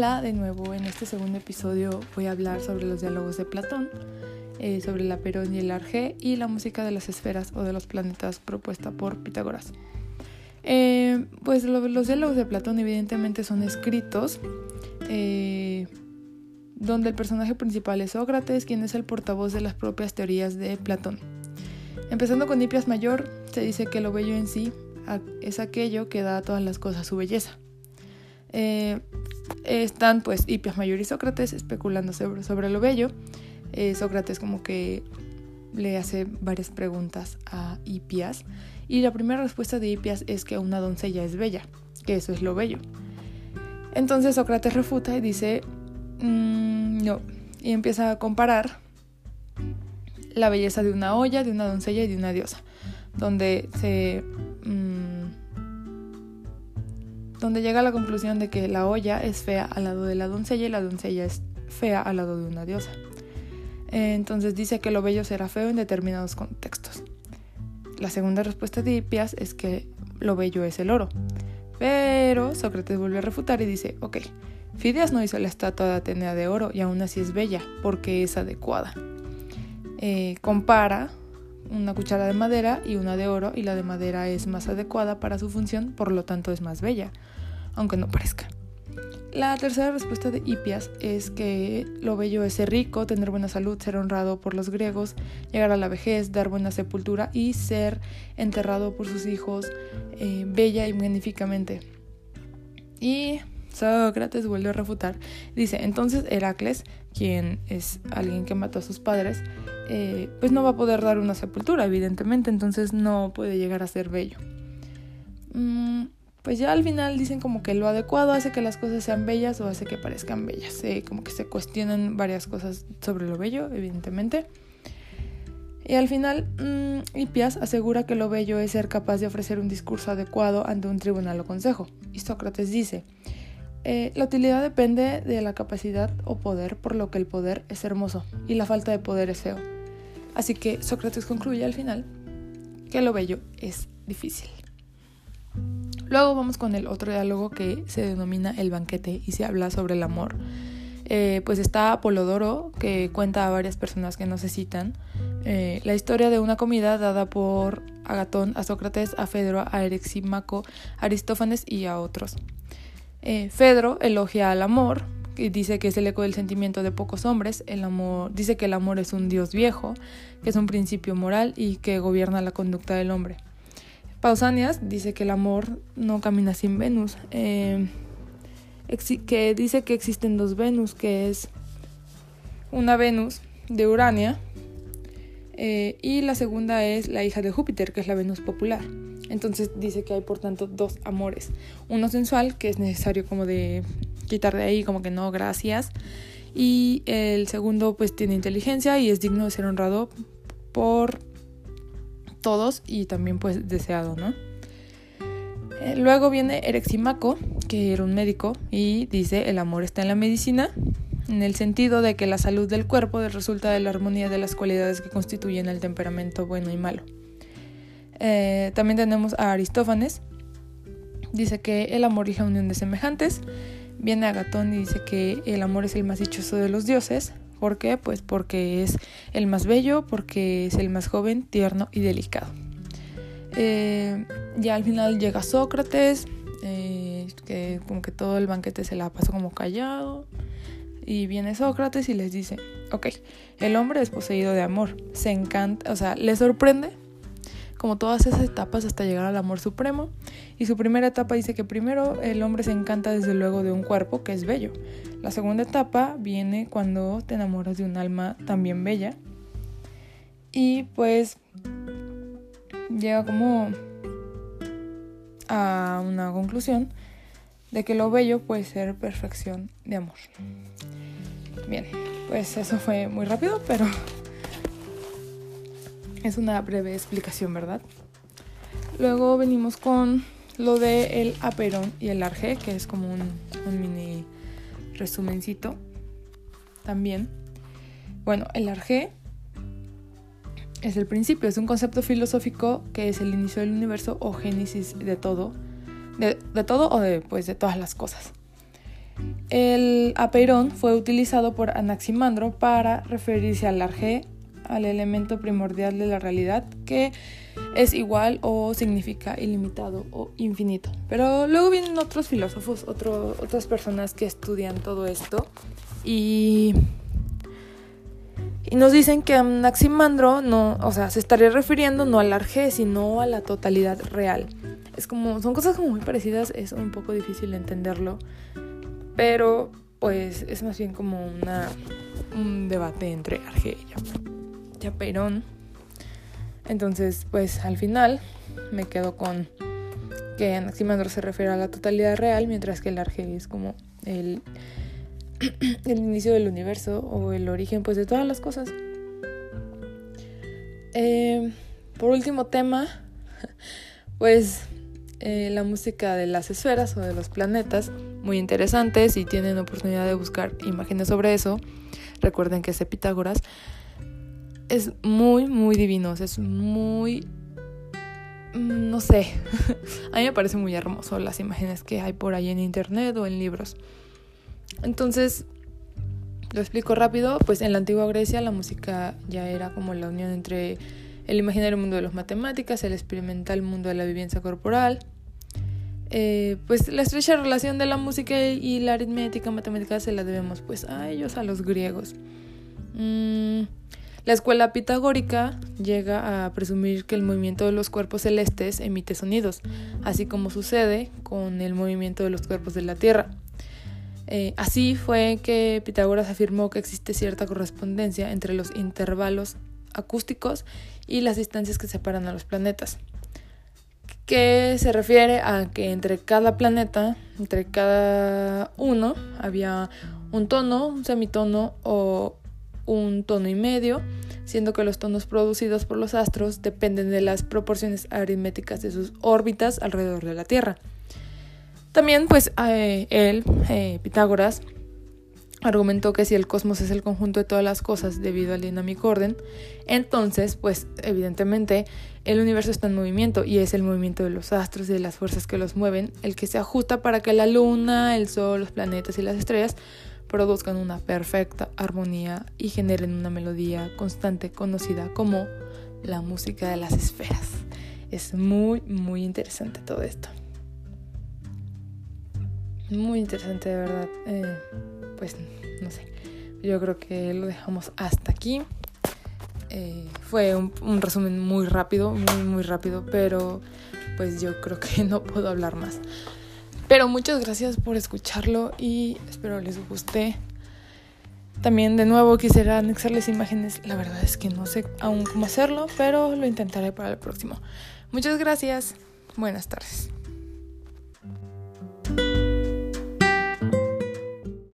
Hola, de nuevo en este segundo episodio voy a hablar sobre los diálogos de Platón, eh, sobre la Perón y el Arjé y la música de las esferas o de los planetas propuesta por Pitágoras. Eh, pues los diálogos de Platón evidentemente son escritos eh, donde el personaje principal es Sócrates, quien es el portavoz de las propias teorías de Platón. Empezando con Hipias Mayor, se dice que lo bello en sí es aquello que da a todas las cosas su belleza. Están pues Hipias Mayor y Sócrates especulando sobre, lo bello. Eh, Sócrates como que le hace varias preguntas a Hipias y la primera respuesta de Hipias es que una doncella es bella, que eso es lo bello. Entonces Sócrates refuta y dice, mm, no, y empieza a comparar la belleza de una olla, de una doncella y de una diosa, donde se... Donde llega a la conclusión de que la olla es fea al lado de la doncella y la doncella es fea al lado de una diosa. Entonces dice que lo bello será feo en determinados contextos. La segunda respuesta de Hipias es que lo bello es el oro. Pero Sócrates vuelve a refutar y dice, ok, Fidias no hizo la estatua de Atenea de oro y aún así es bella porque es adecuada. Eh, compara una cuchara de madera y una de oro y la de madera es más adecuada para su función, por lo tanto es más bella, aunque no parezca. La tercera respuesta de Hipias es que lo bello es ser rico, tener buena salud, ser honrado por los griegos, llegar a la vejez, dar buena sepultura y ser enterrado por sus hijos eh, bella y magníficamente. Y Sócrates vuelve a refutar. Dice, entonces Heracles, quien es alguien que mató a sus padres, eh, pues no va a poder dar una sepultura, evidentemente, entonces no puede llegar a ser bello. Mm, pues ya al final dicen como que lo adecuado hace que las cosas sean bellas o hace que parezcan bellas. como que se cuestionan varias cosas sobre lo bello, evidentemente. Y al final, mmm, Hipias asegura que lo bello es ser capaz de ofrecer un discurso adecuado ante un tribunal o consejo. Y Sócrates dice, eh, la utilidad depende de la capacidad o poder, por lo que el poder es hermoso y la falta de poder es feo. Así que Sócrates concluye al final que lo bello es difícil. Luego vamos con el otro diálogo que se denomina el banquete y se habla sobre el amor. Eh, pues está Apolodoro que cuenta a varias personas que no se citan eh, la historia de una comida dada por Agatón a Sócrates, a Fedro, a Erexímaco, a Aristófanes y a otros. Eh, Fedro elogia al amor, dice que es el eco del sentimiento de pocos hombres. El amor, dice que el amor es un dios viejo, que es un principio moral y que gobierna la conducta del hombre. Pausanias dice que el amor no camina sin Venus, eh, que dice que existen dos Venus, que es una Venus de Urania eh, y la segunda es la hija de Júpiter, que es la Venus popular. Entonces dice que hay por tanto dos amores. Uno sensual, que es necesario como de quitar de ahí, como que no, gracias. Y el segundo pues tiene inteligencia y es digno de ser honrado por todos y también pues deseado, ¿no? Eh, luego viene Ereximaco, que era un médico, y dice, el amor está en la medicina, en el sentido de que la salud del cuerpo resulta de la armonía de las cualidades que constituyen el temperamento bueno y malo. Eh, también tenemos a Aristófanes. Dice que el amor es la unión de semejantes. Viene Agatón y dice que el amor es el más dichoso de los dioses. ¿Por qué? Pues porque es el más bello, porque es el más joven, tierno y delicado. Eh, ya al final llega Sócrates, eh, que como que todo el banquete se la pasó como callado. Y viene Sócrates y les dice, ok, el hombre es poseído de amor, se encanta, o sea, le sorprende como todas esas etapas hasta llegar al amor supremo. Y su primera etapa dice que primero el hombre se encanta desde luego de un cuerpo que es bello. La segunda etapa viene cuando te enamoras de un alma también bella. Y pues llega como a una conclusión de que lo bello puede ser perfección de amor. Bien, pues eso fue muy rápido, pero es una breve explicación, ¿verdad? Luego venimos con lo de el aperón y el arge, que es como un, mini resumencito también. Bueno, el arge es el principio, es un concepto filosófico que es el inicio del universo o génesis de todo, de, todo o de, pues, de todas las cosas. El apeirón fue utilizado por Anaximandro para referirse al arge, al elemento primordial de la realidad, que es igual o significa ilimitado o infinito. Pero luego vienen otros filósofos, otras personas que estudian todo esto y, nos dicen que Anaximandro no, o sea, se estaría refiriendo no al arge, sino a la totalidad real. Es como, son cosas como muy parecidas, es un poco difícil entenderlo pero pues es más bien como un debate entre Arge y Perón. Entonces, pues al final me quedo con que Anaximandro se refiere a la totalidad real, mientras que el Arge es como el, el inicio del universo o el origen pues de todas las cosas. Eh, por último tema, pues eh, la música de las esferas o de los planetas, muy interesante. Si tienen oportunidad de buscar imágenes sobre eso, recuerden que es de Pitágoras. Es muy, muy divino, es muy... Mm, no sé, a mí me parece muy hermoso las imágenes que hay por ahí en internet o en libros. Entonces, lo explico rápido, pues en la antigua Grecia la música ya era como la unión entre el imaginario mundo de las matemáticas, el experimental mundo de la vivencia corporal. Eh, pues la estrecha relación de la música y la aritmética matemática se la debemos pues a ellos, a los griegos. Mm, la escuela pitagórica llega a presumir que el movimiento de los cuerpos celestes emite sonidos, así como sucede con el movimiento de los cuerpos de la Tierra. Eh, así fue que Pitágoras afirmó que existe cierta correspondencia entre los intervalos acústicos y las distancias que separan a los planetas, que se refiere a que entre cada planeta, entre cada uno, había un tono, un semitono o un tono y medio, siendo que los tonos producidos por los astros dependen de las proporciones aritméticas de sus órbitas alrededor de la Tierra. También, pues, eh, él, eh, Pitágoras, argumentó que si el cosmos es el conjunto de todas las cosas debido al dinámico orden, entonces, pues evidentemente el universo está en movimiento y es el movimiento de los astros y de las fuerzas que los mueven el que se ajusta para que la luna, el sol, los planetas y las estrellas produzcan una perfecta armonía y generen una melodía constante conocida como la música de las esferas. Es muy, muy interesante todo esto. Muy interesante, de verdad. Eh, pues no sé, yo creo que lo dejamos hasta aquí. Eh, fue un, un, resumen muy rápido, muy, muy rápido, pero pues yo creo que no puedo hablar más. Pero muchas gracias por escucharlo y espero les guste. También de nuevo quisiera anexarles imágenes. La verdad es que no sé aún cómo hacerlo, pero lo intentaré para el próximo. Muchas gracias. Buenas tardes.